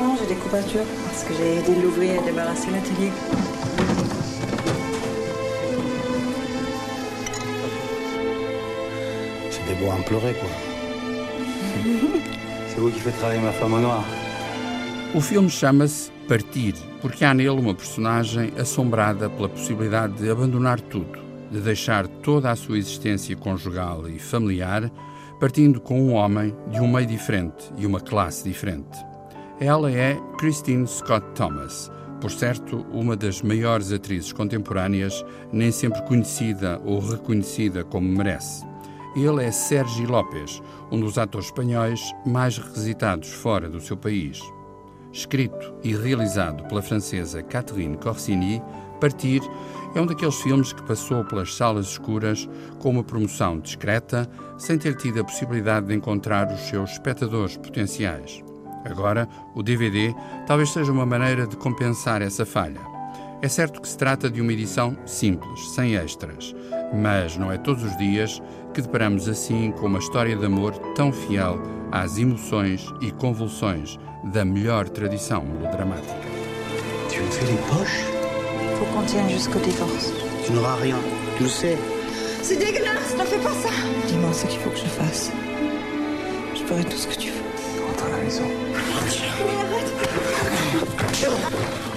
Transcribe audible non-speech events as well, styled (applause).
Non, j'ai des courbatures parce que j'ai aidé l'ouvrier à débarrasser l'atelier. C'est des beaux à en pleurer, quoi. (laughs) C'est vous qui faites travailler ma femme au noir. O filme chama-se Partir, porque há nele uma personagem assombrada pela possibilidade de abandonar tudo, de deixar toda a sua existência conjugal e familiar, partindo com um homem de um meio diferente e uma classe diferente. Ela é Christine Scott Thomas, por certo, uma das maiores atrizes contemporâneas, nem sempre conhecida ou reconhecida como merece. Ele é Sergi López, um dos atores espanhóis mais requisitados fora do seu país. Escrito e realizado pela francesa Catherine Corsini, Partir é um daqueles filmes que passou pelas salas escuras com uma promoção discreta, sem ter tido a possibilidade de encontrar os seus espectadores potenciais. Agora, o DVD talvez seja uma maneira de compensar essa falha. É certo que se trata de uma edição simples, sem extras, mas não é todos os dias que deparamos assim com uma história de amor tão fiel às emoções e convulsões da melhor tradição melodramática. Tu me fais les poches Faut qu'on tienne jusqu'au divorce. Tu n'auras rien. Tu le sais. C'est dégueulasse, ne fais pas ça Dis-moi ce qu'il faut que je fasse. Je ferai tout ce que tu veux. Rentre à la maison. Mais arrête